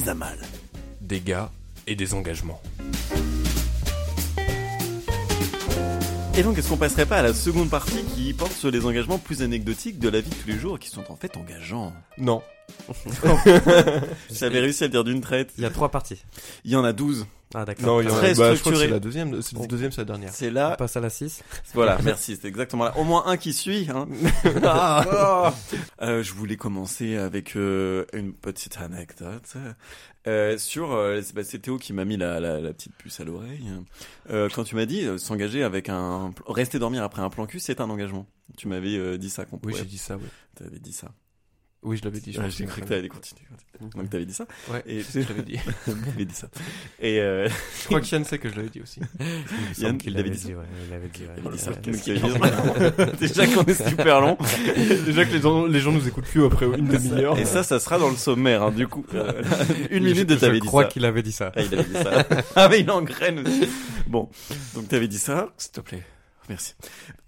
Mise à mal. des gars et des engagements. Et donc, est-ce qu'on passerait pas à la seconde partie qui porte sur les engagements plus anecdotiques de la vie de tous les jours et qui sont en fait engageants? Non. J'avais réussi à le dire d'une traite. Il y a trois parties. Il y en a 12. Ah d'accord. Non, il y en a, Très bah, je crois que structuré. c'est la deuxième, c'est la deuxième, c'est la dernière. C'est On là. passe à la 6. Voilà, merci, c'est exactement là. Au moins un qui suit. Hein. Ah. Euh, je voulais commencer avec euh, une petite anecdote euh, sur. euh, c'est bah, c'est Théo qui m'a mis la, la, la petite puce à l'oreille. Euh, quand tu m'as dit euh, s'engager avec un, rester dormir après un plan cul, c'est un engagement. Tu m'avais euh, dit ça qu'on Oui, pouvait. j'ai dit ça, oui. T'avais dit ça. Oui, je l'avais dit. je Ouais, J'ai que cru que c'est t'allais continuer. Donc t'avais dit ça. Ouais, Et- je l'avais dit. T'avais dit ça. Et euh, Je crois que Yann sait que je l'avais dit aussi. Yann, il l'avait dit ça. ouais, il l'avait dit. ouais. Il avait dit ça. Ouais. Donc, il avait dit ça. Déjà qu'on est super long. Déjà que les gens, les gens nous écoutent plus après une demi-heure. Et ça, ça sera dans le sommaire, hein, du coup. Euh, une minute de Je t'avais dit crois ça. qu'il avait dit ça. Ah, il avait dit ça. ah, mais il engraine aussi. Bon. Donc, t'avais dit ça. S'il te plaît. Merci.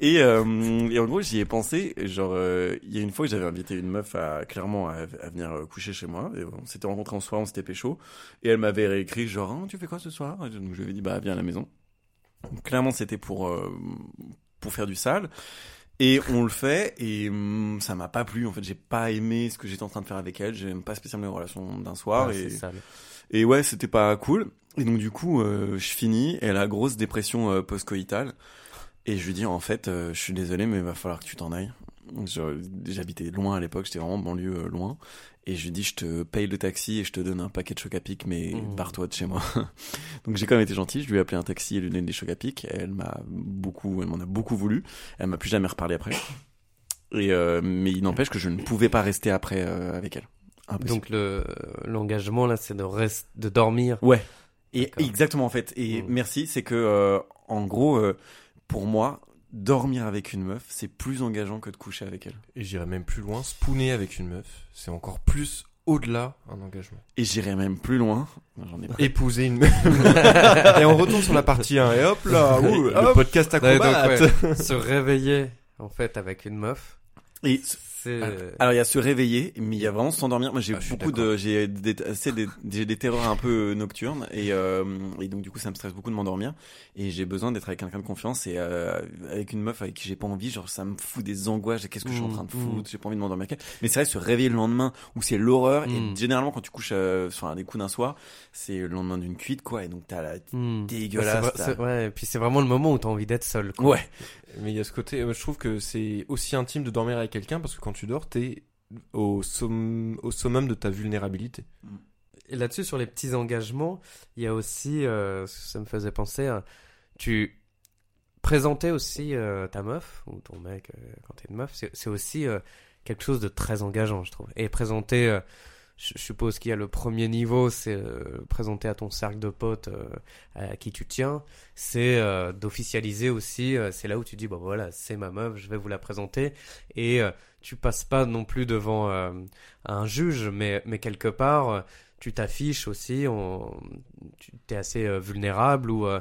Et, euh, et en gros, j'y ai pensé. Genre, euh, il y a une fois que j'avais invité une meuf à, clairement, à, à venir euh, coucher chez moi. Et on s'était rencontrés en soir, on s'était pécho. Et elle m'avait réécrit, genre, Ah, tu fais quoi ce soir? Et donc, je lui avais dit, bah, viens à la maison. Donc, clairement, c'était pour, euh, pour faire du sale. Et on le fait, et hum, ça m'a pas plu. En fait, j'ai pas aimé ce que j'étais en train de faire avec elle. J'aime pas spécialement les relations d'un soir. Ah, et... sale. Et ouais, c'était pas cool. Et donc du coup, euh, je finis, elle a grosse dépression euh, post-coïtale. Et je lui dis, en fait, euh, je suis désolé, mais il va falloir que tu t'en ailles. J'habitais loin à l'époque, j'étais vraiment banlieue euh, loin. Et je lui dis, je te paye le taxi et je te donne un paquet de choc à pic, mais Mmh. barre-toi de chez moi. donc j'ai quand même été gentil, je lui ai appelé un taxi et lui donné des chocs à pic. Elle m'a beaucoup, elle m'en a beaucoup voulu. Elle m'a plus jamais reparlé après. Et euh, mais il n'empêche que je ne pouvais pas rester après euh, avec elle. Impossible. Donc le l'engagement là, c'est de reste, de dormir. Ouais. Et exactement en fait. Et Mm. merci, c'est que euh, en gros, euh, pour moi, dormir avec une meuf, c'est plus engageant que de coucher avec elle. Et j'irais même plus loin, spooner avec une meuf, c'est encore plus au-delà un engagement. Et j'irai même plus loin. J'en ai pas. Épouser une meuf. et on retourne sur la partie 1 et hop là, ouh, Le le podcast Ouais, donc, acrobate. ouais, se réveiller en fait avec une meuf, Et alors il y a se réveiller, mais il y a vraiment s'endormir. Moi j'ai Ah, beaucoup de, j'ai des, assez des, j'ai des terreurs un peu nocturnes et, euh, et donc du coup ça me stresse beaucoup de m'endormir et j'ai besoin d'être avec quelqu'un de confiance et euh, avec une meuf avec qui j'ai pas envie, genre ça me fout des angoisses. Qu'est-ce que je suis en Mm, train de mm. foutre J'ai pas envie de m'endormir avec elle. Mais c'est vrai se réveiller le lendemain où c'est l'horreur et Mm. généralement quand tu couches euh, sur un des coups d'un soir, c'est le lendemain d'une cuite quoi et donc t'as la dégueulasse, Bah, c'est- ouais, et puis c'est vraiment le moment où t'as envie d'être seul. quoi. ouais Mais il y a ce côté, euh, je trouve que c'est aussi intime de dormir avec quelqu'un parce que quand tu dors, t'es au, somm- au summum de ta vulnérabilité. Et là-dessus, sur les petits engagements, il y a aussi, euh, ça me faisait penser, tu présentais aussi euh, ta meuf, ou ton mec euh, quand t'es une meuf, c'est aussi quelque chose de très engageant, je trouve. Et présenter, je suppose qu'il y a le premier niveau, c'est présenter à ton cercle de potes à qui tu tiens, c'est d'officialiser aussi, c'est là où tu dis, bon voilà, c'est ma meuf, je vais vous la présenter, et tu passes pas non plus devant euh, un juge, mais, mais quelque part, euh, tu t'affiches aussi, on, tu es assez euh, vulnérable ou euh,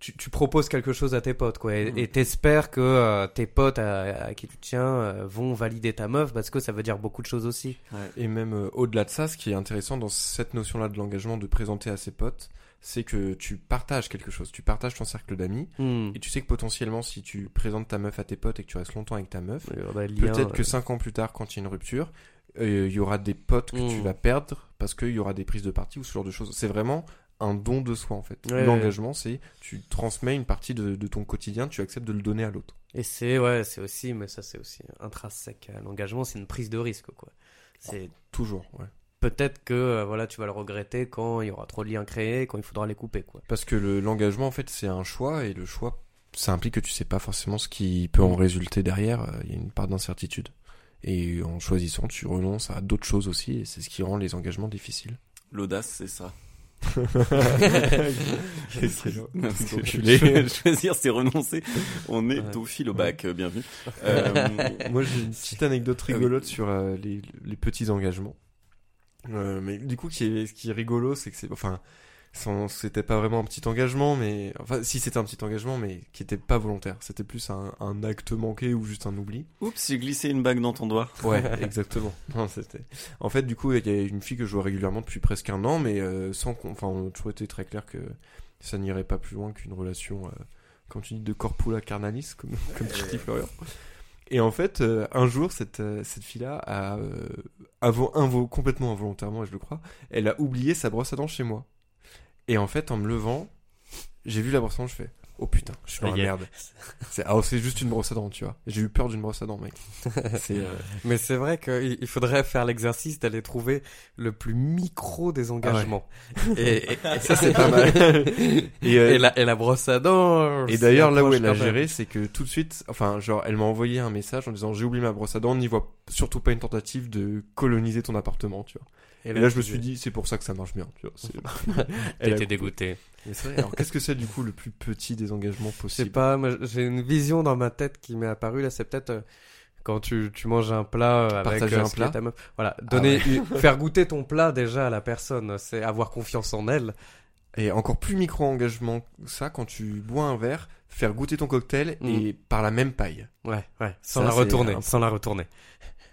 tu, tu proposes quelque chose à tes potes, quoi, et t'espères que tes potes à, à qui tu tiens vont valider ta meuf parce que ça veut dire beaucoup de choses aussi. Et même au-delà de ça, ce qui est intéressant dans cette notion-là de l'engagement de présenter à ses potes, c'est que tu partages quelque chose, tu partages ton cercle d'amis, Hmm. et tu sais que potentiellement, si tu présentes ta meuf à tes potes et que tu restes longtemps avec ta meuf, peut-être que euh, cinq ans plus tard, quand il y a une rupture, euh, il y aura des potes que tu Mm. vas perdre parce qu'il y aura des prises de parti ou ce genre de choses. C'est vraiment un don de soi en fait. Ouais, L'engagement, c'est tu transmets une partie de, de ton quotidien, tu acceptes de le donner à l'autre. Et c'est ouais, c'est aussi, mais ça c'est aussi intrinsèque l'engagement, c'est une prise de risque, quoi. C'est Toujours, ouais. Peut-être que euh, voilà, tu vas le regretter quand il y aura trop de liens créés, quand il faudra les couper, quoi. Parce que le- l'engagement, en fait, c'est un choix et le choix ça implique que tu sais pas forcément ce qui peut en résulter derrière. euh, Il y a une part d'incertitude. Et en choisissant, tu renonces à d'autres choses aussi, et c'est ce qui rend les engagements difficiles. L'audace, c'est ça. Non, Choisir, c'est renoncer. On est Ouais. au fil au bac, euh, bienvenue. Euh, Moi, j'ai une petite anecdote Ah oui. rigolote sur euh, les, les petits engagements. Euh, mais du coup, qui est, ce qui est rigolo, c'est que c'est, enfin, c'était pas vraiment un petit engagement, mais enfin, si c'était un petit engagement, mais qui était pas volontaire. C'était plus un, un acte manqué ou juste un oubli. Oups, j'ai glissé une bague dans ton doigt. Ouais, exactement. Non, c'était. En fait, du coup, il y a une fille que je vois régulièrement depuis presque un an, mais euh, sans, qu'on- enfin, on a toujours été très clair que ça n'irait pas plus loin qu'une relation, euh, comme tu dis, de corpula carnalis, comme, comme tu dis, Florian. Et en fait, euh, un jour, cette, euh, cette fille-là a, euh, complètement involontairement, je le crois, elle a oublié sa brosse à dents chez moi. Et en fait, en me levant, j'ai vu la brosse à dents, je fais, oh putain, je suis dans la merde. C'est, ah, c'est juste une brosse à dents, tu vois. J'ai eu peur d'une brosse à dents, mec. Euh, Mais c'est vrai qu'il il faudrait faire l'exercice d'aller trouver le plus micro des engagements. et, et- et ça, c'est pas mal. Et, euh, et la, et la brosse à dents. Et d'ailleurs, là où elle a géré, c'est que tout de suite, enfin, genre, elle m'a envoyé un message en disant j'ai oublié ma brosse à dents, n'y vois surtout pas une tentative de coloniser ton appartement, tu vois. Et là, je me suis dit, c'est pour ça que ça marche bien, tu vois. T'étais dégoûté. Mais c'est vrai. Alors, qu'est-ce que c'est du coup le plus petit des engagements Je sais possibles? pas, moi, j'ai une vision dans ma tête qui m'est apparue là, c'est peut-être euh, quand tu, tu manges un plat euh, avec Partager euh, un plat? ta meuf. Voilà, donner, ouais. une- faire goûter ton plat déjà à la personne, c'est avoir confiance en elle. Et encore plus micro-engagement que ça, quand tu bois un verre, faire goûter ton cocktail Mm. et par la même paille. Ouais, ouais, sans Ça, la retourner, un- sans la retourner.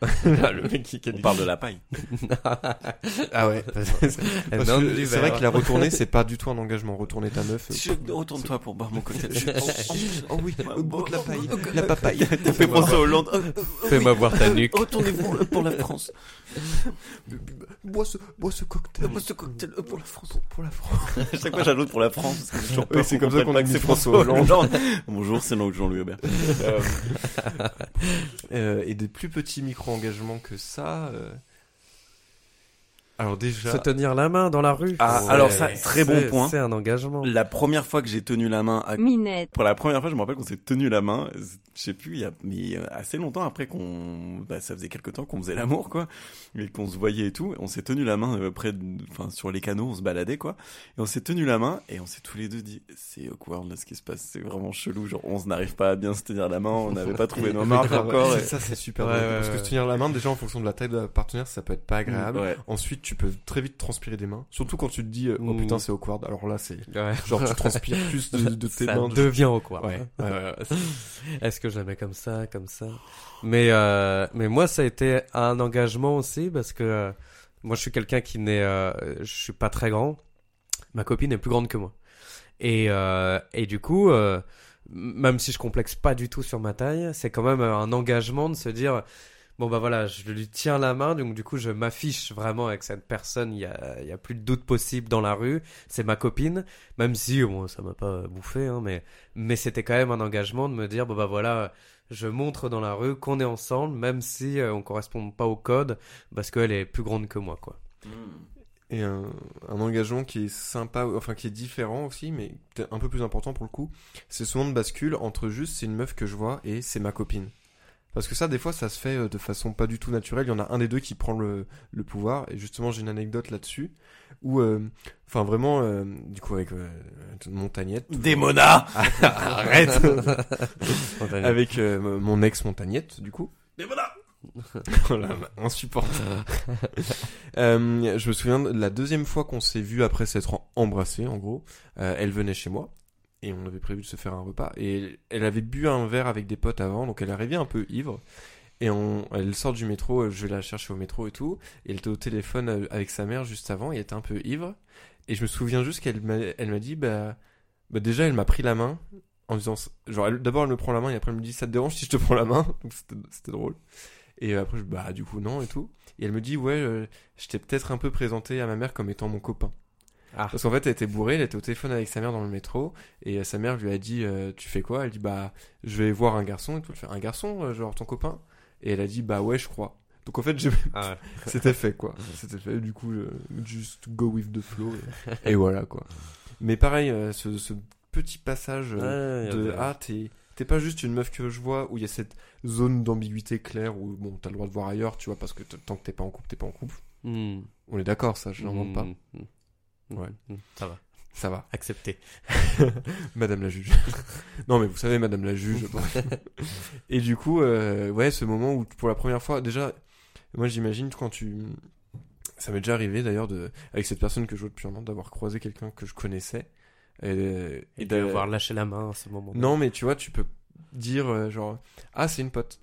le mec qui On parle de la paille. Ah ouais. C'est vrai qu'il a retourné, c'est pas du tout un engagement. Retourner ta meuf. euh, Je- Retourne-toi pour boire mon cocktail. Oh oui, Ouais, goûte la paille, oh, la papaye. Fait penser Hollande. Oh, oh, Fais-moi oui. voir ta nuque. Retournez-vous euh, pour la France. Bois ce, bois ce cocktail. Bois ce cocktail, euh, pour la France. Pour la France. À chaque fois, j'ajoute pour la France. Oui, c'est comme ça qu'on a que c'est François Hollande. Bonjour, c'est Jean-Louis Aubert. Et des plus petits micro-engagements que ça. euh, Alors déjà. Se tenir la main dans la rue. Ah, Ouais. alors ça, très bon C'est- point. C'est un engagement. La première fois que j'ai tenu la main à Minette. Pour la première fois, je me rappelle qu'on s'est tenu la main. Je sais plus, il y a mais euh, assez longtemps après qu'on, bah, ça faisait quelque temps qu'on faisait l'amour, quoi, et qu'on se voyait et tout. On s'est tenu la main euh, près, de- enfin sur les canaux, on se baladait, quoi. Et on s'est tenu la main et on s'est tous les deux dit, c'est awkward là ce qui se passe, c'est vraiment chelou. Genre, on n'arrive pas à bien se tenir la main, on n'avait pas trouvé nos marques encore. c'est et- Ça, c'est super Ouais, drôle. ouais, Parce que se tenir la main, déjà en fonction de la taille de la partenaire, ça peut être pas agréable. Ouais. Ensuite, tu peux très vite transpirer des mains. Surtout quand tu te dis, euh, oh Mm. putain, c'est awkward. Alors là, c'est Ouais. genre tu transpires plus de, de tes ça mains. devient. Ouais. ouais, ouais, ouais. Est-ce que je comme ça, comme ça Mais euh, mais moi ça a été un engagement aussi parce que euh, moi je suis quelqu'un qui n'est euh, je suis pas très grand. Ma copine est plus grande que moi. Et euh, et du coup euh, même si je complexe pas du tout sur ma taille, c'est quand même un engagement de se dire bon bah voilà, je lui tiens la main donc du coup je m'affiche vraiment avec cette personne, il y a plus de doute possible dans la rue, c'est ma copine, même si bon ça m'a pas bouffé hein, mais mais c'était quand même un engagement de me dire bon bah voilà je montre dans la rue qu'on est ensemble même si euh, on correspond pas au code parce qu'elle est plus grande que moi quoi. Et un, engagement qui est sympa, enfin qui est différent aussi, mais un peu plus important pour le coup, c'est souvent de bascule entre juste c'est une meuf que je vois et c'est ma copine. Parce que ça, des fois, ça se fait euh, de façon pas du tout naturelle. Il y en a un des deux qui prend le, le pouvoir. Et justement, j'ai une anecdote là-dessus. Où, euh, enfin, vraiment, euh, du coup, avec euh, Montagnette. Démona Arrête. Avec euh, mon ex Montagnette, du coup. Démona Voilà, insupportable. Euh, je me souviens de la deuxième fois qu'on s'est vu après s'être embrassé, en gros. Euh, elle venait chez moi et on avait prévu de se faire un repas. Et elle avait bu un verre avec des potes avant, donc elle arrivait un peu ivre. Et on, elle sort du métro, euh, je vais la chercher au métro et tout. Et elle était au téléphone euh, avec sa mère juste avant, et elle était un peu ivre. Et je me souviens juste qu'elle m'a, elle m'a dit, bah, bah déjà elle m'a pris la main en disant, genre d'abord elle me prend la main et après elle me dit, ça te dérange si je te prends la main? C'était drôle. Et après, je, bah, du coup, non, et tout. Et elle me dit, ouais, euh, je t'ai peut-être un peu présenté à ma mère comme étant mon copain. Ah. Parce qu'en fait, elle était bourrée, elle était au téléphone avec sa mère dans le métro, et euh, sa mère lui a dit, euh, tu fais quoi? Elle dit, bah, je vais voir un garçon, et tout. Elle fait, un garçon, euh, genre ton copain? Et elle a dit, bah ouais, je crois. Donc en fait, j'ai- Ah ouais. c'était fait, quoi. C'était fait, du coup, euh, just go with the flow. Et, et voilà, quoi. Mais pareil, euh, ce, ce petit passage euh, de ah t'es t'es pas juste une meuf que je vois où il y a cette zone d'ambiguïté claire où bon t'as le droit de voir ailleurs tu vois parce que tant que t'es pas en couple t'es pas en couple Hmm. on est d'accord ça je l'invente pas Hmm, hmm. Ouais. Hmm, Ça va, ça va accepté. Madame la juge non mais vous savez Madame la juge et du coup euh, ouais ce moment où pour la première fois déjà moi j'imagine quand tu ça m'est déjà arrivé d'ailleurs de avec cette personne que je vois depuis un an d'avoir croisé quelqu'un que je connaissais et, Et d'a- d'avoir lâché la main à ce moment. Non, mais tu vois, tu peux dire euh, genre ah c'est une pote.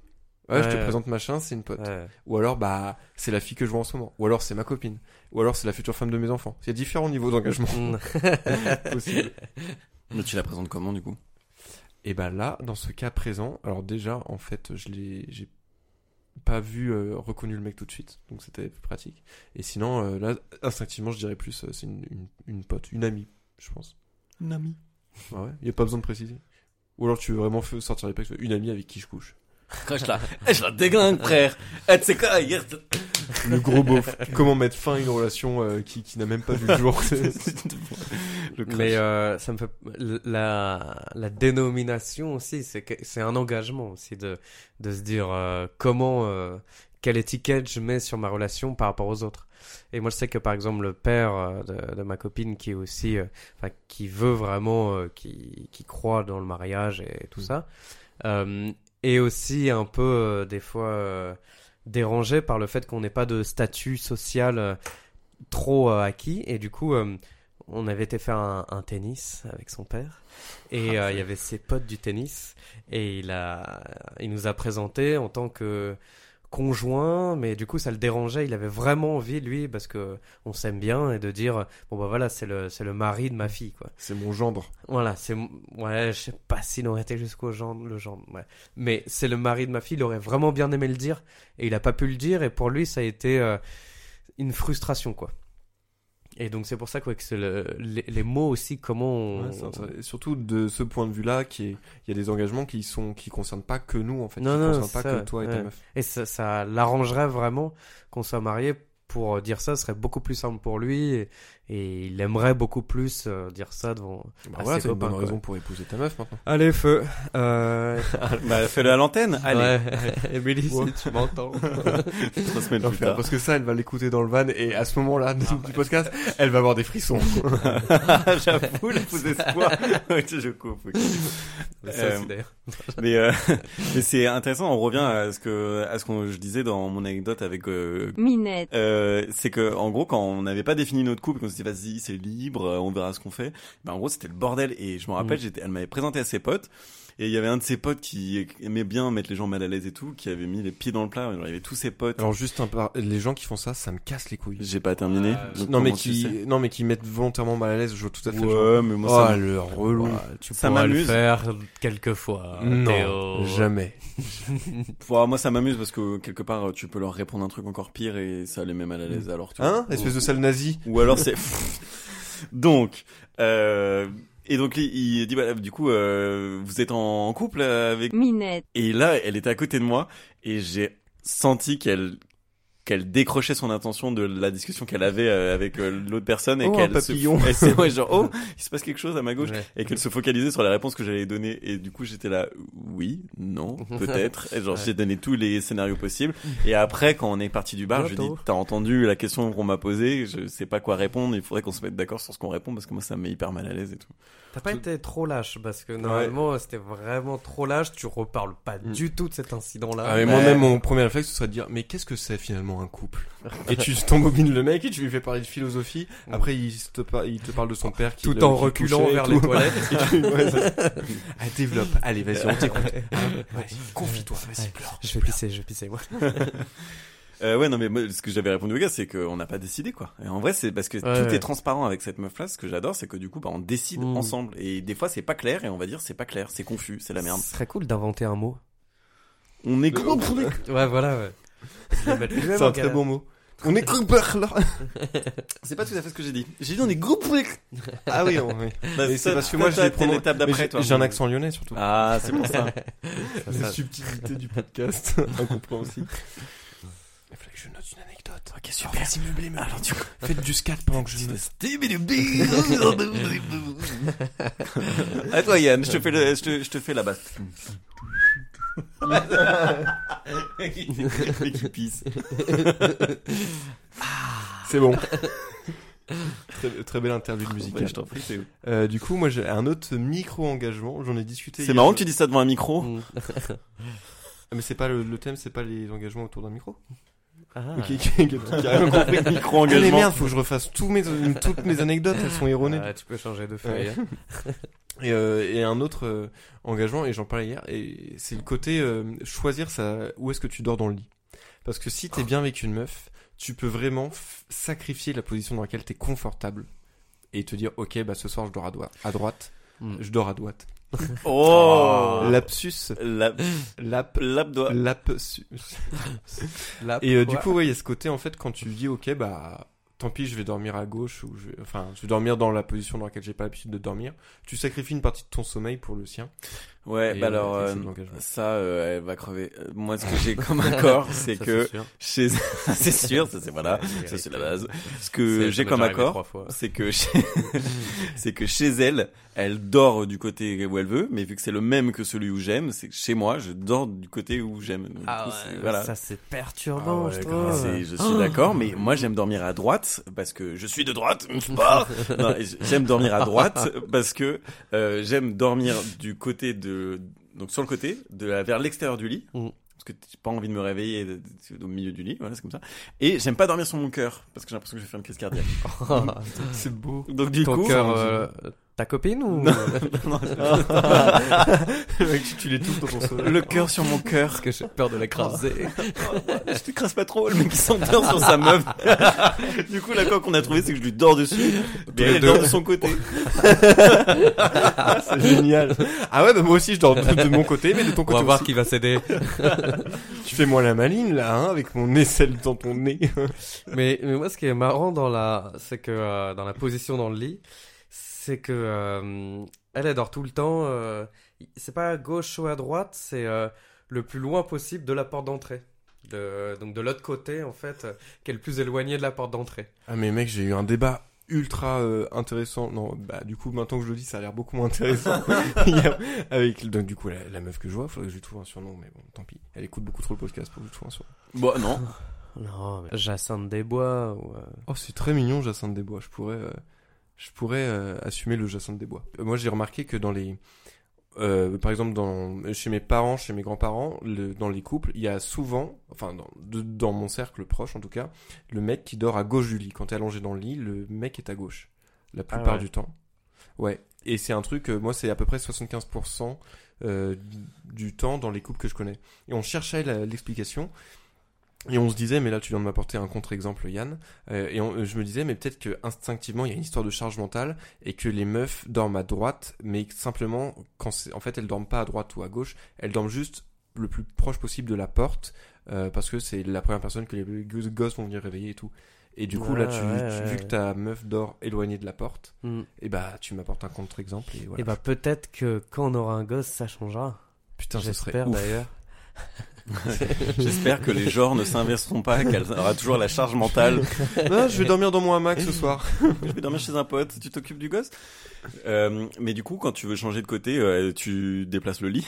Ouais, je te présente machin, c'est une pote. Ouais. Ou alors bah c'est la fille que je vois en ce moment. Ou alors c'est ma copine. Ou alors c'est la future femme de mes enfants. Il y a différents niveaux d'engagement Hmm. possibles. Mais tu la présentes comment du coup? Et bah là, dans ce cas présent, alors déjà en fait, je l'ai j'ai pas vu euh, reconnu le mec tout de suite, donc c'était plus pratique. Et sinon euh, là instinctivement, je dirais plus euh, c'est une, une, une pote, une amie, je pense. Une amie. Ah ouais, il y a pas besoin de préciser. Ou alors tu veux vraiment sortir les pecs, une amie avec qui je couche. Quand je la, je la déglingue, frère. Eh, tu sais quoi, hier, Le gros beauf. Comment mettre fin à une relation euh, qui, qui n'a même pas vu le jour le. Mais euh, ça me fait la la dénomination aussi, c'est c'est un engagement aussi de de se dire euh, comment euh, quelle étiquette je mets sur ma relation par rapport aux autres. Et moi je sais que par exemple le père de, de ma copine qui est aussi enfin qui veut vraiment qui qui croit dans le mariage et tout ça est aussi un peu euh, des fois euh, dérangé par le fait qu'on n'ait pas de statut social euh, trop euh, acquis. Et du coup euh, on avait été faire un, un tennis avec son père. Et euh, il y avait ses potes du tennis. Et il a il nous a présenté en tant que conjoint mais du coup ça le dérangeait il avait vraiment envie lui parce que on s'aime bien et de dire bon bah voilà c'est le c'est le mari de ma fille quoi C'est mon gendre. voilà, c'est ouais, je sais pas s'il aurait été jusqu'au genre le genre ouais. Mais c'est le mari de ma fille, il aurait vraiment bien aimé le dire et il a pas pu le dire et pour lui ça a été euh, une frustration quoi. Et donc c'est pour ça quoi que le, les, les mots aussi comment on... Ouais, surtout de ce point de vue-là, qui est, il y a des engagements qui sont qui concernent pas que nous en fait, Non, qui non, concernent pas ça, que toi et ta meuf. et ça, ça l'arrangerait vraiment qu'on soit mariés pour dire ça serait beaucoup plus simple pour lui et, et il aimerait beaucoup plus euh, dire ça devant Bah voilà, c'est une bonne quoi. raison pour épouser ta meuf maintenant. Allez feu euh... bah, fais-le à l'antenne. Allez. ouais. Emily Ouais. si tu m'entends Trois semaines Non, plus tard. parce que ça, elle va l'écouter dans le van et à ce moment-là du du podcast, elle va avoir des frissons. J'avoue, le faux espoir. Ok, je coupe. ok. Mais ça Euh, Mais, euh, mais c'est intéressant. On revient à ce que, à ce que je disais dans mon anecdote avec euh, Minette. Euh, c'est que en gros quand on n'avait pas défini notre couple qu'on s'est dit vas-y c'est libre euh, on verra ce qu'on fait ben en gros c'était le bordel. Et je me rappelle j'étais elle m'avait présenté à ses potes et il y avait un de ses potes qui aimait bien mettre les gens mal à l'aise et tout qui avait mis les pieds dans le plat il y avait tous ses potes Alors juste un par... les gens qui font ça, ça me casse les couilles. j'ai pas terminé Donc, non mais tu qui sais non mais qui mettent volontairement mal à l'aise, je vois tout à fait. genre. ouais mais moi oh ça me- le relou. Ouais, tu Ça m'amuse. faire quelques fois Non, Théo. jamais. Ouais, moi ça m'amuse parce que quelque part tu peux leur répondre un truc encore pire et ça les met mal à l'aise alors tu vois. Hein Espèce de sale nazi. Ou alors c'est donc euh, et donc il, il dit voilà du coup euh, vous êtes en couple avec Minette. et là elle était à côté de moi et j'ai senti qu'elle qu'elle décrochait son attention de la discussion qu'elle avait euh, avec euh, l'autre personne et Oh, qu'elle papillon. se elle s'est- ouais, genre oh il se passe quelque chose à ma gauche. Ouais. et qu'elle se focalisait sur les réponses que j'allais donner. Et du coup j'étais là oui non peut-être. Et genre Ouais. j'ai donné tous les scénarios possibles. Et après quand on est parti du bar je lui dis t'as entendu la question qu'on m'a posée? Je sais pas quoi répondre. Il faudrait qu'on se mette d'accord sur ce qu'on répond parce que moi ça me met hyper mal à l'aise et tout T'as pas été trop lâche parce que normalement c'était vraiment trop lâche. Tu reparles pas Mm. du tout de cet incident-là. Ah, mais moi-même, mon premier réflexe, ce serait de dire, mais qu'est-ce que c'est finalement un couple? Et tu t'embobines le mec et tu lui fais parler de philosophie. Après, il te, par- il te parle de son père qui tout en reculant vers tout. les toilettes. Et tu- ouais, ça- Ah, développe. Allez, vas-y, on t'écoute. Vas-y, confie-toi, vas-y, Ouais, pleure. je vais pisser, je vais pisser moi. Euh, ouais, non, mais moi, ce que j'avais répondu au gars, c'est qu'on n'a pas décidé, quoi. Et en vrai, c'est parce que Ouais, tout ouais. est transparent avec cette meuf-là. Ce que j'adore, c'est que du coup, bah, on décide Mm. ensemble. Et des fois, c'est pas clair, et on va dire, c'est pas clair, c'est confus, c'est la merde. Ce serait cool d'inventer un mot. On est gros Ouais, voilà. Ouais. C'est un très bon mot. On est couple là. C'est pas tout à fait ce que j'ai dit. J'ai dit, on est gros Ah oui, on- oui. Bah, Mais c'est parce que moi, je prononcé. l'étape d'après, j'ai- toi. J'ai un accent lyonnais surtout. Ah, c'est pour ça. La subtilité du podcast. Incompréhensible. Que je note une anecdote. Ok, Alors, vas-y, meublé, meublé. Alors, tu Faites du scat pendant que je note. À toi, Yann, je te fais, le, je te, je te fais la basse. Qui pisse. C'est bon. très, très belle interlude musicale. Ouais, je t'en prie, c'est Euh, du coup, moi j'ai un autre micro-engagement. J'en ai discuté. C'est marrant que tu dis ça devant un micro. Mm. Ah, Mais c'est pas le, le thème, c'est pas les engagements autour d'un micro? Ah. Ok, ok, ok, ok, carrément compris. Ah mais Micro-engagement. merde, faut que je refasse tous mes, toutes mes anecdotes, elles sont erronées. Ah, tu peux changer de feuille. hein. Et, euh, et un autre euh, engagement, et j'en parlais hier, et c'est le côté euh, choisir où est-ce que tu dors dans le lit. Parce que si t'es bien avec une meuf, tu peux vraiment sacrifier la position dans laquelle t'es confortable et te dire, ok, bah ce soir je dors à, droite à droite, Mm. je dors à droite. Oh Lapsus, La, lap, lap doigt. lapsus. Là, Et euh, du coup, ouais, il y a ce côté en fait quand tu dis ok bah tant pis, je vais dormir à gauche ou je vais... enfin je vais dormir dans la position dans laquelle j'ai pas l'habitude de dormir. Tu sacrifies une partie de ton sommeil pour le sien. Ouais, bah alors, euh, ça, euh, elle va crever. Euh, Moi, ce que j'ai comme accord, c'est que chez, c'est sûr, ça c'est voilà, ça c'est la base. Ce que j'ai comme accord, c'est que chez... c'est que chez elle, elle dort du côté où elle veut, mais vu que c'est le même que celui où j'aime, c'est que chez moi, je dors du côté où j'aime. Ah ouais, c'est- voilà. ça c'est perturbant, Ah ouais, je trouve. Je suis d'accord, mais moi j'aime dormir à droite parce que je suis de droite. Non, et j'aime dormir à droite parce que euh, j'aime dormir du côté de donc sur le côté de la, vers l'extérieur du lit. Mm. Parce que j'ai pas envie de me réveiller de- de- au milieu du lit, voilà, c'est comme ça. Et j'aime pas dormir sur mon cœur parce que j'ai l'impression que je vais faire une crise cardiaque. C'est beau. Donc du Ton coup, cœur, euh, ta copine ou Non. tu, tu l'étouffes dans ton sommeil. le cœur sur mon cœur. Parce que j'ai peur de l'écraser. je t'écrase pas trop, le mec qui s'endort sur sa meuf. du coup, l'accord qu'on a trouvé, c'est que je lui dors dessus, mais les elle dort de son côté. C'est génial. Ah ouais, bah moi aussi je dors de, de mon côté, mais de ton On côté va voir qui va céder. Tu fais moi la maline là, hein, avec mon aisselle dans ton nez. mais, mais moi, ce qui est marrant dans la, c'est que euh, dans la position dans le lit, c'est que euh, elle, dort tout le temps. euh, c'est pas à gauche ou à droite, c'est euh, le plus loin possible de la porte d'entrée. De, donc de l'autre côté, en fait, euh, qui est le plus éloigné de la porte d'entrée. Ah mais mec, j'ai eu un débat ultra euh, intéressant. Non, bah du coup maintenant que je le dis, ça a l'air beaucoup moins intéressant. Avec donc du coup la, la meuf que je vois, faudrait que je lui trouve un surnom, mais bon, tant pis. Elle écoute beaucoup trop le podcast pour que je lui trouve un surnom. Bon, non. Non, mais Jacinthe Desbois ou. Oh, c'est très mignon, Jacinthe Desbois. Je pourrais, euh, je pourrais euh, assumer le Jacinthe Desbois. Euh, moi, j'ai remarqué que dans les, euh, par exemple, dans chez mes parents, chez mes grands-parents, le, dans les couples, il y a souvent, enfin, dans, de- dans mon cercle proche en tout cas, le mec qui dort à gauche du lit. Quand t'es allongé dans le lit, le mec est à gauche, la plupart ouais. du temps. Ouais. Et c'est un truc, euh, moi, c'est à peu près 75% euh, du temps dans les couples que je connais. Et on cherchait la- l'explication. Et on se disait, mais là tu viens de m'apporter un contre-exemple, Yann. Euh, et on- je me disais, mais peut-être que instinctivement il y a une histoire de charge mentale et que les meufs dorment à droite, mais simplement, quand en fait, elles dorment pas à droite ou à gauche, elles dorment juste le plus proche possible de la porte euh, parce que c'est la première personne que les gosses vont venir réveiller et tout. Et du coup, là, tu, ouais, tu- ouais. vu que ta meuf dort éloignée de la porte, hmm. et bah tu m'apportes un contre-exemple et voilà. Et bah peut-être que quand on aura un gosse, ça changera. Putain, ce serait d'ailleurs. J'espère que les genres ne s'inverseront pas, qu'elle aura toujours la charge mentale. Non, je vais dormir dans mon hamac ce soir. Je vais dormir chez un pote, tu t'occupes du gosse? Euh, mais du coup, quand tu veux changer de côté, euh, tu déplaces le lit,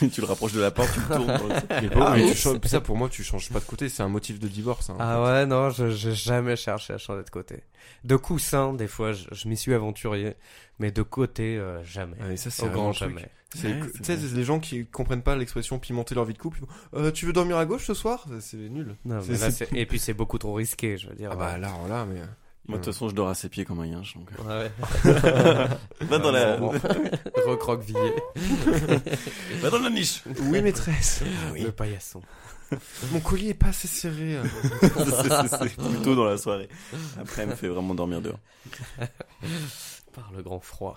tu, tu le rapproches de la porte, tu le tournes. Mais, bon, Ah, mais tu oups. changes- ça pour moi, tu changes pas de côté, c'est un motif de divorce. hein, Ah fait. ouais, non, je j'ai jamais cherché à changer de côté. De coussin, des fois, je, je m'y suis aventurier, mais de côté, euh, jamais. Ah, et ça, c'est Au grand le truc. C'est- Ouais, les gens qui comprennent pas l'expression pimenter leur vie de couple. Euh, tu veux dormir à gauche ce soir? C'est nul. Non, C'est- mais là, c'est- Et puis c'est beaucoup trop risqué, je veux dire. Ah bah là, alors là, mais. Moi, de toute façon, je dors à ses pieds comme un yinche. Donc... Ouais. Va dans la, Recroquevillé. va dans la niche. Oui, maîtresse. Le paillasson. Mon collier est pas assez serré. euh. C'est- c'est- c'est plutôt dans la soirée. Après, elle me fait vraiment dormir dehors. Par le grand froid.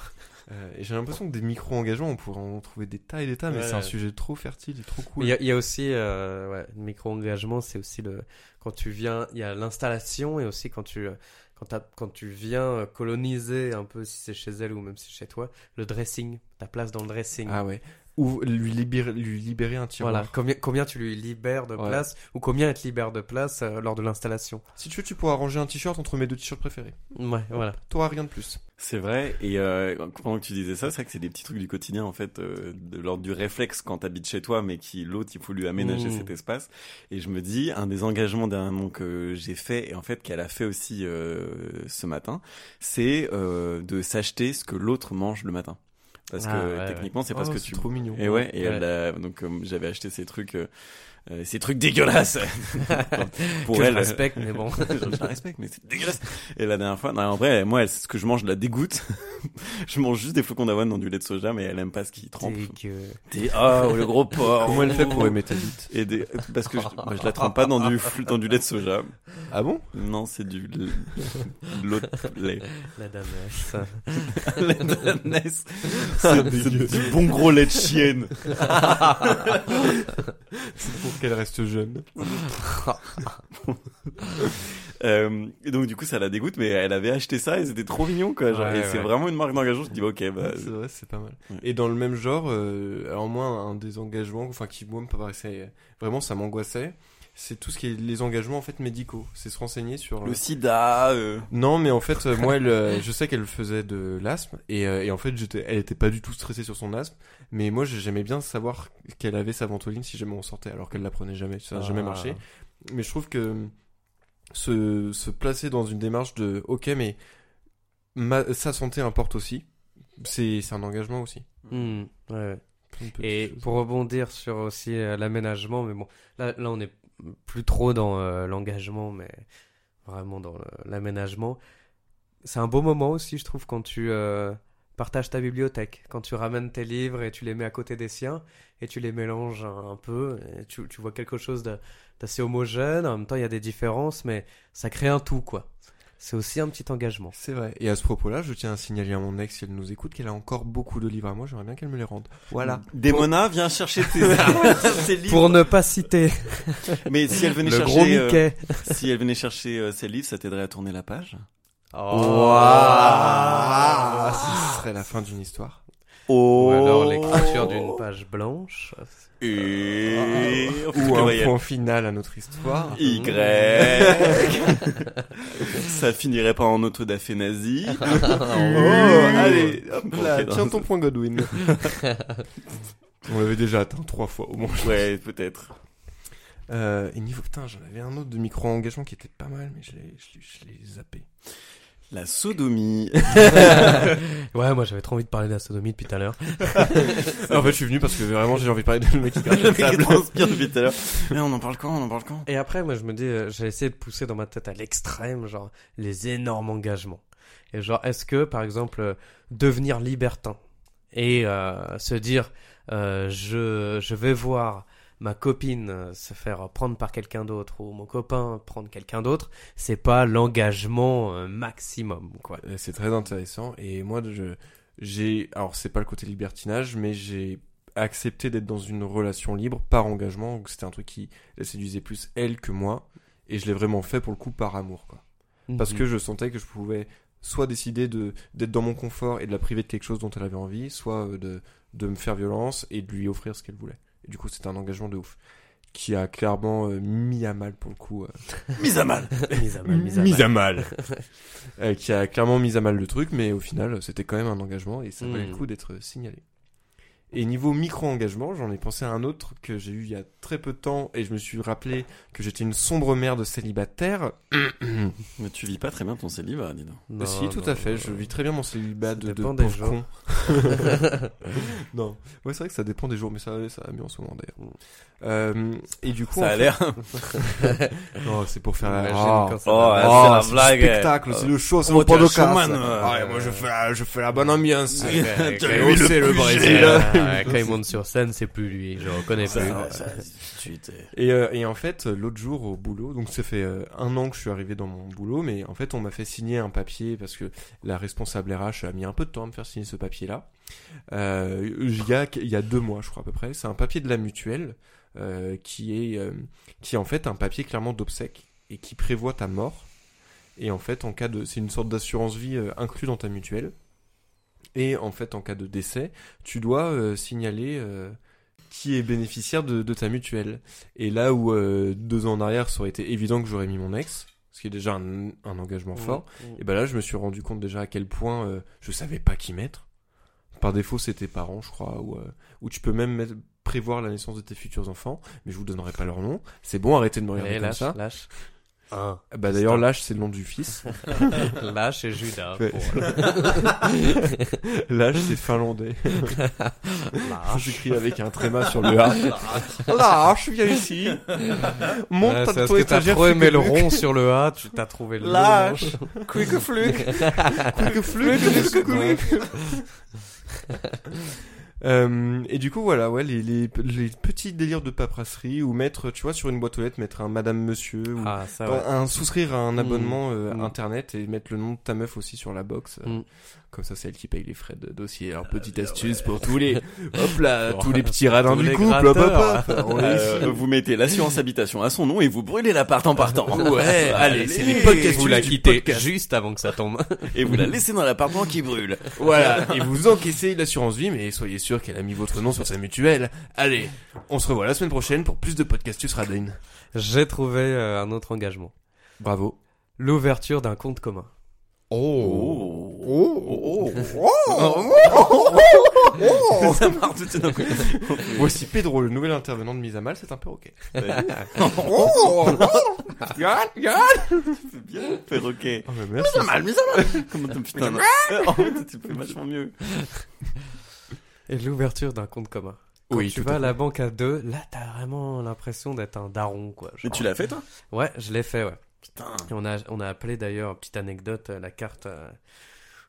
Euh, et j'ai l'impression que des micro-engagements, on pourrait en trouver des tas et des tas, mais Ouais, c'est un sujet trop fertile et trop cool. il y a aussi, euh, ouais, le micro-engagement, c'est aussi le, quand tu viens, il y a l'installation et aussi quand tu, euh, quand, quand tu viens euh, coloniser un peu, si c'est chez elle ou même si c'est chez toi, le dressing, ta place dans le dressing. Ah ouais. Ou lui libérer, lui libérer un tiroir. Voilà, combien, combien tu lui libères de Ouais. place ou combien elle te libère de place euh, lors de l'installation? Si tu veux, tu pourras ranger un t-shirt entre mes deux t-shirts préférés. Ouais, voilà. T'auras rien de plus. C'est vrai, et euh, pendant que tu disais ça, c'est vrai que c'est des petits trucs du quotidien, en fait, euh, de l'ordre du réflexe quand t'habites chez toi, mais qui l'autre, il faut lui aménager Mmh. cet espace. Et je me dis, un des engagements dernièrement que j'ai fait, et en fait qu'elle a fait aussi euh, ce matin, c'est euh, de s'acheter ce que l'autre mange le matin. Parce Ah, que ouais, techniquement, c'est parce Oh, que tu... trop mignon. Et ouais, et elle a- donc euh, j'avais acheté ces trucs, euh, ces trucs dégueulasses pour que elle. je respecte, mais bon. je la respecte, mais c'est dégueulasse. Et la dernière fois, non, en vrai, moi, elle, ce que je mange la dégoûte. je mange juste des flocons d'avoine dans du lait de soja, mais elle aime pas ce qui trempe. T'es, oh, le gros porc. Comment elle fait pour aimer ta bite Et des, parce que je, moi, je la trempe pas dans du, fl- dans du lait de soja. Ah bon? Non, c'est du, l'autre lait. La damesse. lait de Ness. C'est c'est du bon gros lait de chienne. Pour qu'elle reste jeune. Euh, et donc, du coup, ça la dégoûte, mais elle avait acheté ça et c'était trop mignon, quoi. Genre, Ouais, et c'est vraiment une marque d'engagement. Je dis, ok, bah, c'est vrai, c'est pas mal. Ouais. Et dans le même genre, euh, alors moi, un des engagements, enfin qui moi me paraissait vraiment, ça m'angoissait, c'est tout ce qui est les engagements en fait médicaux. C'est se renseigner sur. le sida, euh, Non, mais en fait, euh, moi, elle, euh, je sais qu'elle faisait de l'asthme et, euh, et en fait, j'étais, elle était pas du tout stressée sur son asthme, mais moi, j'aimais bien savoir qu'elle avait sa ventoline si jamais on sortait, alors qu'elle la prenait jamais, ça n'a jamais Ah. marché. Mais je trouve que se, se placer dans une démarche de, ok, mais ma, sa santé importe aussi, c'est, c'est un engagement aussi. Hmm, ouais, Et pour rebondir sur aussi euh, l'aménagement, mais bon, là, là on est plus trop dans euh, l'engagement, mais vraiment dans l'aménagement. C'est un beau moment aussi, je trouve, quand tu euh, partages ta bibliothèque, quand tu ramènes tes livres et tu les mets à côté des siens et tu les mélanges un, peu, et tu, tu vois quelque chose d'assez homogène. En même temps, il y a des différences, mais ça crée un tout, quoi. C'est aussi un petit engagement. C'est vrai. Et à ce propos-là, je tiens à signaler à mon ex, si elle nous écoute, qu'elle a encore beaucoup de livres à moi. J'aimerais bien qu'elle me les rende. Voilà. Démona, viens chercher tes, livres. Pour ne pas citer Mais si elle venait le chercher, gros euh, si elle venait chercher euh, ses livres, ça t'aiderait à tourner la page? Ah, ce serait la fin d'une histoire. Oh. Ou alors l'écriture d'une page blanche. Et Ou un point final à notre histoire. Y. ça finirait pas en autodafénazie. Oh, allez, hop là, tiens ton point Godwin. On l'avait déjà atteint trois fois au moins. Ouais, peut-être. Euh, et niveau, putain, j'en avais un autre de micro-engagement qui était pas mal, mais je l'ai zappé. La sodomie. Ouais, moi j'avais trop envie de parler de la sodomie depuis tout à l'heure. en fait, je suis venu parce que vraiment j'ai envie de parler de le mec qui crache Le la mec qui table. transpire depuis tout à l'heure. Mais on en parle quand? On en parle quand? Et après, moi je me dis, euh, j'ai essayé de pousser dans ma tête à l'extrême, genre les énormes engagements. Et genre, est-ce que par exemple, euh, devenir libertin et euh, se dire, euh, je, je vais voir ma copine euh, se faire prendre par quelqu'un d'autre ou mon copain prendre quelqu'un d'autre, c'est pas l'engagement euh, maximum, quoi. Euh, C'est très intéressant. Et moi, je, j'ai, alors c'est pas le côté libertinage, mais j'ai accepté d'être dans une relation libre par engagement. Donc c'était un truc qui la séduisait plus elle que moi. Et je l'ai vraiment fait pour le coup par amour, quoi. Parce Mhm. que je sentais que je pouvais soit décider de d'être dans mon confort et de la priver de quelque chose dont elle avait envie, soit de, de me faire violence et de lui offrir ce qu'elle voulait. Du coup, c'était un engagement de ouf. Qui a clairement euh, mis à mal, pour le coup. euh, Mise à mal. mise à mal, mise à mal. mal. Euh, qui a clairement mis à mal le truc, mais au final, c'était quand même un engagement et ça valait Mm. le coup d'être signalé. Et niveau micro-engagement, j'en ai pensé à un autre que j'ai eu il y a très peu de temps et je me suis rappelé que j'étais une sombre mère de célibataire. Mais tu vis pas très bien ton célibat, dis donc. Non, si, tout non, à fait. non. Je vis très bien mon célibat Ça de, de dépend des pauvre jours. con. non. Ouais, c'est vrai que ça dépend des jours, mais ça, ça a mieux en ce moment d'ailleurs. Euh, et du coup, Ça a fait- l'air. Non, c'est pour faire la. Imagine quand ça Oh, va. ah, Oh, c'est la le blague. spectacle, c'est le show, c'est Oh, mon podcast. moi je fais, la, je fais la bonne ambiance. Quand eu il- le c'est le plus Brésil. Quand il monte sur scène, c'est plus lui. Je reconnais plus. Et, euh, et en fait, euh, l'autre jour au boulot, donc ça fait euh, un an que je suis arrivé dans mon boulot, mais en fait, on m'a fait signer un papier parce que la responsable RH a mis un peu de temps à me faire signer ce papier-là. Euh, il y a il y a deux mois, je crois à peu près. C'est un papier de la mutuelle euh, qui est euh, qui est en fait un papier clairement d'obsèque et qui prévoit ta mort. Et en fait, en cas de, c'est une sorte d'assurance vie euh, inclus dans ta mutuelle. Et en fait, en cas de décès, tu dois euh, signaler euh, qui est bénéficiaire de, de ta mutuelle. Et là où euh, deux ans en arrière, ça aurait été évident que j'aurais mis mon ex, ce qui est déjà un, un engagement fort. Et ben là, je me suis rendu compte déjà à quel point je savais pas qui mettre. Par défaut, c'est tes parents, je crois, ou tu peux même mettre- prévoir la naissance de tes futurs enfants, mais je vous donnerai pas leur nom. C'est bon, arrêtez de me regarder Allez, comme lâche, ça. lâche. Un. Bah d'ailleurs, Lâche, c'est le nom du fils. Lâche et Judas. Ouais. pour- Lâche, c'est finlandais. Lâche. J'écris avec un tréma sur le A. Lâche, viens ici. Monte Ouais, ta c'est parce toi que t'as trop aimé le rond sur le A, tu t'as trouvé le Lâche. Quick fluke. Quick fluc, quick fluc. Euh, et du coup voilà ouais les, les, les petits délires de paperasserie ou mettre tu vois sur une boîte aux lettres mettre un madame monsieur ou Ah, ça ouais. un, souscrire à un abonnement euh, Mm. internet et mettre le nom de ta meuf aussi sur la box euh, Mm. Comme ça c'est elle qui paye les frais de dossier alors petite astuce pour tous les hop là tous les petits radins Tous du couple hop, hop, Euh, vous mettez l'assurance habitation à son nom et vous brûlez l'appart en partant. Ouais, allez, c'est les Allez. podcasts Vous la quittez podcast. juste avant que ça tombe. Et vous la laissez dans l'appartement qui brûle. Voilà, et vous encaissez l'assurance vie, mais soyez sûr qu'elle a mis votre nom sur sa mutuelle. Allez, on se revoit la semaine prochaine pour plus de podcastus Radin. J'ai trouvé euh, un autre engagement. Bravo. L'ouverture d'un compte commun. Oh. Oh, Ça part tout d'un coup. Voici Pedro, le nouvel intervenant de mise à mal, c'est un peu ok. C'est bien, perroquet. Oh, mais merci. Comment t'as putain. En fait, tu fais vachement mieux. Et l'ouverture d'un compte commun. Quand Oui, tu vas à à fait. la banque à deux, là t'as vraiment l'impression d'être un daron quoi. Mais Genre- tu l'as fait, toi? Ouais, je l'ai fait ouais. Putain. Et on a on a appelé d'ailleurs petite anecdote euh, la carte euh,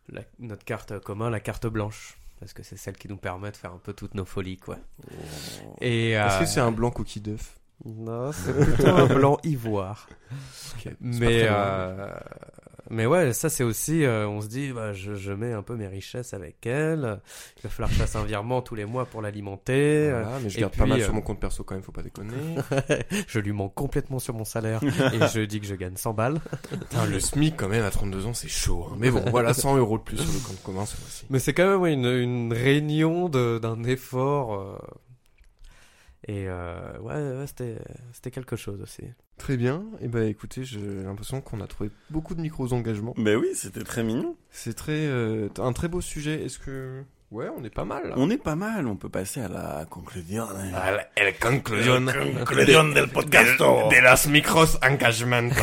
la- notre carte commun la carte blanche. Parce que c'est celle qui nous permet de faire un peu toutes nos folies quoi. Et Est-ce euh, que c'est un blanc coquille d'œuf? Non, c'est plutôt un blanc ivoire. Mais euh, mais ouais, ça c'est aussi, euh, on se dit, bah, je, je mets un peu mes richesses avec elle. Il va falloir que je fasse un virement tous les mois pour l'alimenter. euh, Voilà, mais je et garde pas mal puis, sur euh, mon compte perso quand même, faut pas déconner. je lui mens complètement sur mon salaire et je dis que je gagne 100 balles. Putain, le SMIC quand même à 32 ans, c'est chaud. hein. Mais bon, voilà, 100 euros de plus sur le compte commun ce mois-ci. Mais c'est quand même ouais, une, une réunion d'un effort. euh, et euh, ouais, ouais c'était c'était quelque chose aussi. Très bien. Et ben écoutez, j'ai l'impression qu'on a trouvé beaucoup de micros engagements. Ben oui, c'était très mignon. C'est très euh, un très beau sujet. Est-ce que ouais, on est pas mal. Là. On est pas mal, on peut passer à la conclusion. el conclusion, conclusion del podcasto. de las micros engagementos.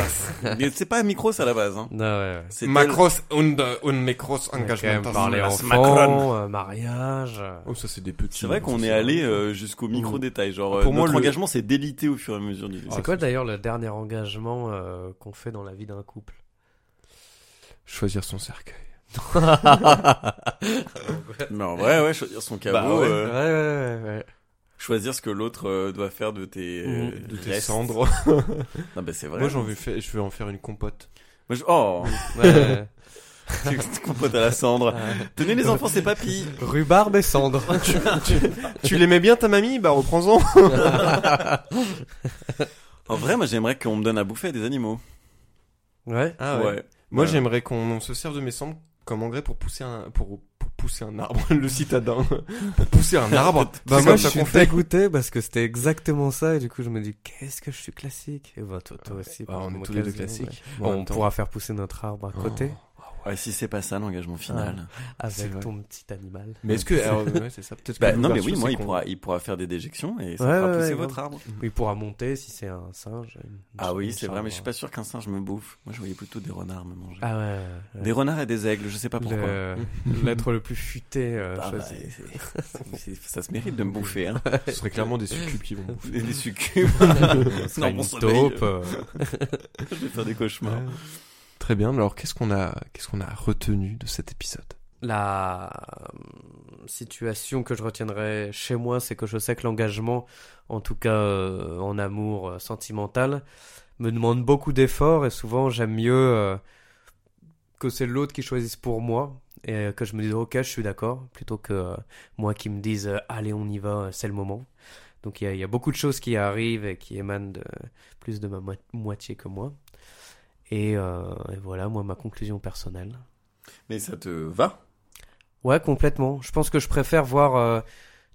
Mais c'est pas micros à la base. Hein. Non, ouais, ouais. C'est Macros und un micros On a quand même engagementos. parlé Las enfants, Macron. euh, mariage. euh, Oh, ça c'est des petits. C'est vrai qu'on est allé euh, jusqu'au micro détail. Genre, Pour euh, moi, notre le- engagement s'est délité au fur et à mesure du. C'est quoi d'ailleurs le dernier engagement euh, qu'on fait dans la vie d'un couple? Choisir son cercueil. Mais en vrai, ouais, choisir son caveau, Bah ouais. Ouais, euh, ouais, ouais, ouais. choisir ce que l'autre euh, doit faire de tes, euh, Mhm. De tes restes. cendres. Non, bah c'est vrai. Moi j'en veux faire, je veux en faire une compote. Moi, je- Oh, Ouais, compote à la cendre. Tenez les enfants, c'est papy. Rhubarbe et cendre. tu l'aimais bien ta mamie? Bah reprends-en. En vrai, moi j'aimerais qu'on me donne à bouffer à des animaux. ouais. Ah ouais. Moi Ouais. j'aimerais qu'on se serve de mes cendres comme engrais pour pousser un pour, pour pousser un arbre, le citadin. pour pousser un arbre. Bah moi je suis dégoûté parce que c'était exactement ça et du coup je me dis qu'est-ce que je suis classique? Et bah toi, toi aussi. Ah, par on est tous les deux classiques. ouais. En on pourra faire pousser notre arbre à côté Ouais, si c'est pas ça l'engagement final. c'est avec ton petit animal. Mais est-ce que alors, ouais, c'est ça peut-être Bah, que non, mais oui, moi il pourra, il pourra faire des déjections et ça Ouais, fera pousser ouais, votre arbre. Il pourra monter si c'est un singe. une- Ah oui, c'est vrai, mais je suis chambre. pas sûr qu'un singe me bouffe. Moi je voyais plutôt des renards me manger. Ah ouais. ouais. Des renards et des aigles, je sais pas pourquoi. Le- L'être le plus futé euh, Ah, bah, choisi. c'est- c'est- c'est- ça se mérite de me bouffer, hein. Ce serait clairement des succubes qui vont bouffer. Des, des succubes. Non, mon taupe. euh, Je vais faire des cauchemars. Très bien. Alors qu'est-ce qu'on a qu'est-ce qu'on a retenu de cet épisode? La euh, situation que je retiendrai chez moi, c'est que je sais que l'engagement, en tout cas euh, en amour euh, sentimental, me demande beaucoup d'efforts et souvent j'aime mieux que c'est l'autre qui choisisse pour moi et que je me dise ok je suis d'accord plutôt que moi qui me dise allez on y va c'est le moment. Donc il y a, beaucoup de choses qui arrivent et qui émanent de, plus de ma mo- moitié que moi. Et, euh, et voilà moi ma conclusion personnelle. Mais ça te va? Ouais, complètement. Je pense que je préfère voir.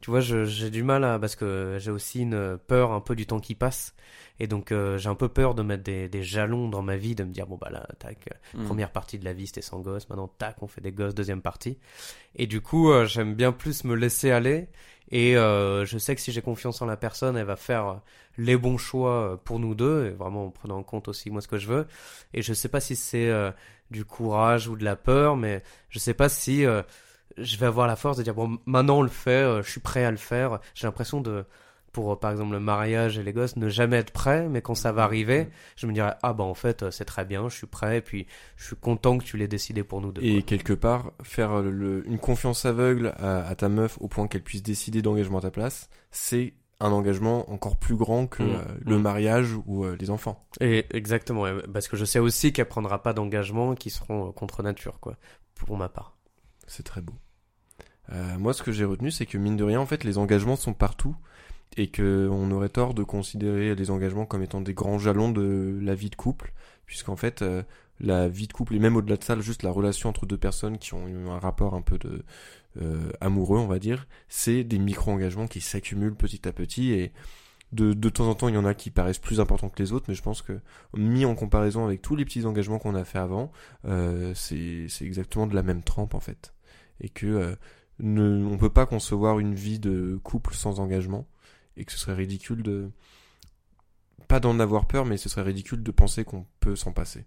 Tu vois, j'ai du mal à parce que j'ai aussi une peur un peu du temps qui passe, et donc euh, j'ai un peu peur de mettre des, des jalons dans ma vie, de me dire bon bah là, tac, euh, Mm. première partie de la vie c'était sans gosse, maintenant tac, on fait des gosses, deuxième partie. Et du coup, euh, j'aime bien plus me laisser aller, et euh, je sais que si j'ai confiance en la personne, elle va faire les bons choix pour nous deux, et vraiment en prenant en compte aussi moi ce que je veux. Et je sais pas si c'est euh, du courage ou de la peur, mais je sais pas si euh, je vais avoir la force de dire bon maintenant on le fait, euh, je suis prêt à le faire. J'ai l'impression de pour euh, par exemple le mariage et les gosses ne jamais être prêt, mais quand ça va arriver, je me dirais ah bah en fait euh, c'est très bien, je suis prêt, et puis je suis content que tu l'aies décidé pour nous deux. Et quelque part, faire le- une confiance aveugle à, à ta meuf au point qu'elle puisse décider d'engagement à ta place, c'est un engagement encore plus grand que Mm. euh, le Mm. mariage ou euh, les enfants. Et exactement, parce que je sais aussi qu'elle prendra pas d'engagements qui seront contre nature quoi, pour ma part. C'est très beau. Euh, moi, ce que j'ai retenu, c'est que mine de rien, en fait, les engagements sont partout et que on aurait tort de considérer les engagements comme étant des grands jalons de la vie de couple, puisqu'en fait, euh, la vie de couple et même au-delà de ça, juste la relation entre deux personnes qui ont eu un rapport un peu de euh, amoureux, on va dire, c'est des micro-engagements qui s'accumulent petit à petit et de, de temps en temps, il y en a qui paraissent plus importants que les autres, mais je pense que mis en comparaison avec tous les petits engagements qu'on a fait avant, euh, c'est c'est exactement de la même trempe en fait. Et que euh, ne, on peut pas concevoir une vie de couple sans engagement et que ce serait ridicule de pas d'en avoir peur mais ce serait ridicule de penser qu'on peut s'en passer.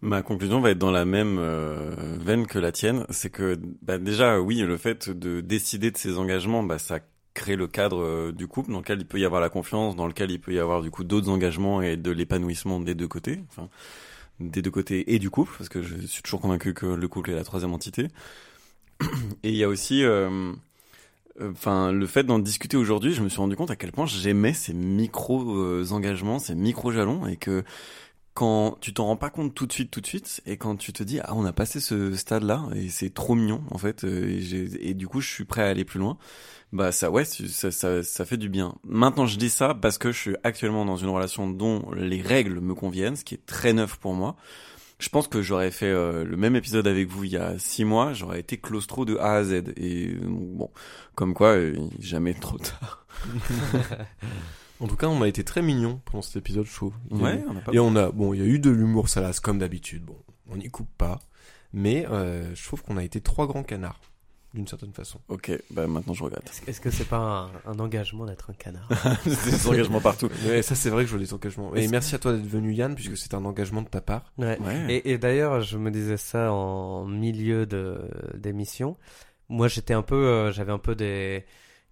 Ma conclusion va être dans la même euh, veine que la tienne, c'est que bah, déjà oui, le fait de décider de ses engagements, bah, ça crée le cadre euh, du couple dans lequel il peut y avoir la confiance, dans lequel il peut y avoir du coup d'autres engagements et de l'épanouissement des deux côtés, enfin des deux côtés et du couple, parce que je suis toujours convaincu que le couple est la troisième entité. Et il y a aussi, euh, enfin, le fait d'en discuter aujourd'hui, je me suis rendu compte à quel point j'aimais ces micro euh, engagements, ces micro jalons, et que quand tu t'en rends pas compte tout de suite, tout de suite, et quand tu te dis ah on a passé ce stade-là et c'est trop mignon en fait, euh, et, et du coup je suis prêt à aller plus loin, bah ça ouais ça, ça, ça fait du bien. Maintenant je dis ça parce que je suis actuellement dans une relation dont les règles me conviennent, ce qui est très neuf pour moi. Je pense que j'aurais fait euh, le même épisode avec vous il y a six mois, j'aurais été claustro de A à Z. Et euh, bon, comme quoi, euh, jamais trop tard. En tout cas, on a été très mignons pendant cet épisode chaud. Il y a Ouais, eu- on a pas Et on a bon, il y a eu de l'humour salace comme d'habitude. Bon, on n'y coupe pas, mais euh, je trouve qu'on a été trois grands canards d'une certaine façon. Ok, bah maintenant je regrette. Est-ce- Est-ce que c'est pas un, un engagement d'être un canard C'est des engagements partout. Mais ça c'est vrai que je veux des engagements. Et Est-ce- merci à toi d'être venu Yann puisque c'est un engagement de ta part. Ouais. Ouais. Et, et d'ailleurs, je me disais ça en milieu de d'émission. Moi, j'étais un peu, euh, j'avais un peu des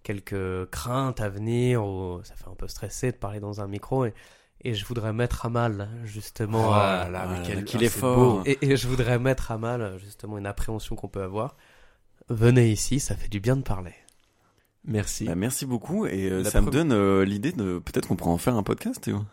quelques craintes à venir, ou ça fait un peu stressé de parler dans un micro, et, et je voudrais mettre à mal justement. Oh euh, là Ah, quel- qu'il ah, est fort. et je voudrais mettre à mal justement une appréhension qu'on peut avoir. Venez ici, ça fait du bien de parler. Merci. Bah, merci beaucoup et euh, ça me donne euh, l'idée de peut-être qu'on pourrait en faire un podcast Théo.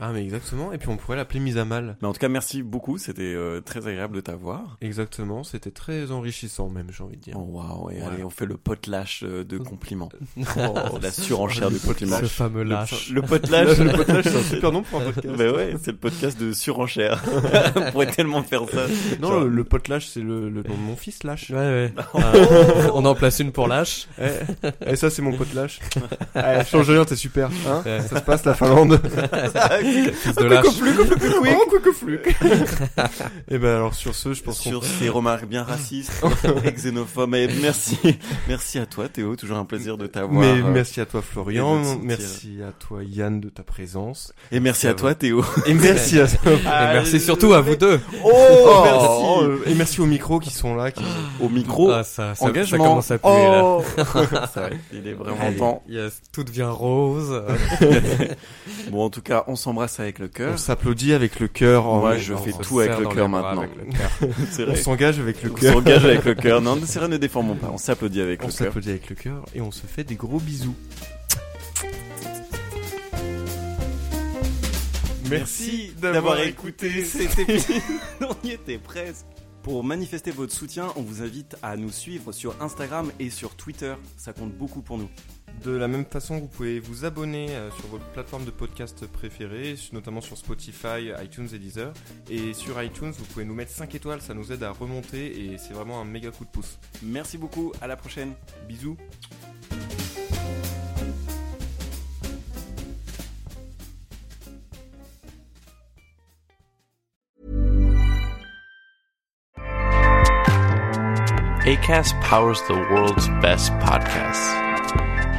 Ah mais exactement. Et puis on pourrait l'appeler mise à mal. Mais en tout cas merci beaucoup, c'était euh, très agréable de t'avoir. Exactement. C'était très enrichissant même, j'ai envie de dire. Oh waouh, et Ouais. allez on fait le potlash euh, de compliments. Oh, La surenchère de compliments. Ce fameux lâche. Le potlash, le podcast, c'est un super nom pour un podcast. Bah ouais, c'est le podcast de surenchère. on pourrait tellement faire ça. Non, Genre- le, pote-lâche, c'est le, le nom de mon fils, Lâche. Ouais, ouais. Euh, on en place une pour lâche. Eh, et ça, c'est mon pote Lâche. Allez, change rien, t'es super. Hein Ouais. ça se passe, la Finlande. Fils de lâche. Et ben alors, sur ce, je pense qu'on... Sur ces remarques bien racistes et xénophobes. Et merci, merci à toi Théo, toujours un plaisir de t'avoir. Mais euh, merci à toi, Florian. Merci à toi, Yann, de ta présence. Et merci à toi Théo. Et merci à... Et merci surtout à vous deux. Oh, Oh, merci. Et merci aux micros qui sont là. Qui... Au micro, Ah, ça, ça, ça engagement. commence à puer là. oh. Ça, il est vraiment Allez. temps. Yes, tout devient rose. Bon, en tout cas, on s'embrasse avec le On cœur. s'applaudit avec le cœur. Moi, en- je fais tout avec le cœur maintenant. On vrai. s'engage avec le On cœur. s'engage avec le cœur. Non, c'est rien, ne déformons pas. On s'applaudit avec On le cœur. s'applaudit avec le cœur et on se fait des gros bisous. Merci d'avoir écouté cet épisode. on y était presque. Pour manifester votre soutien, on vous invite à nous suivre sur Instagram et sur Twitter. Ça compte beaucoup pour nous. De la même façon, vous pouvez vous abonner euh, sur votre plateforme de podcast préférée, notamment sur Spotify, iTunes et Deezer. Et sur iTunes, vous pouvez nous mettre 5 étoiles, ça nous aide à remonter et c'est vraiment un méga coup de pouce. Merci beaucoup, à la prochaine. Bisous. ACAST powers the world's best podcasts.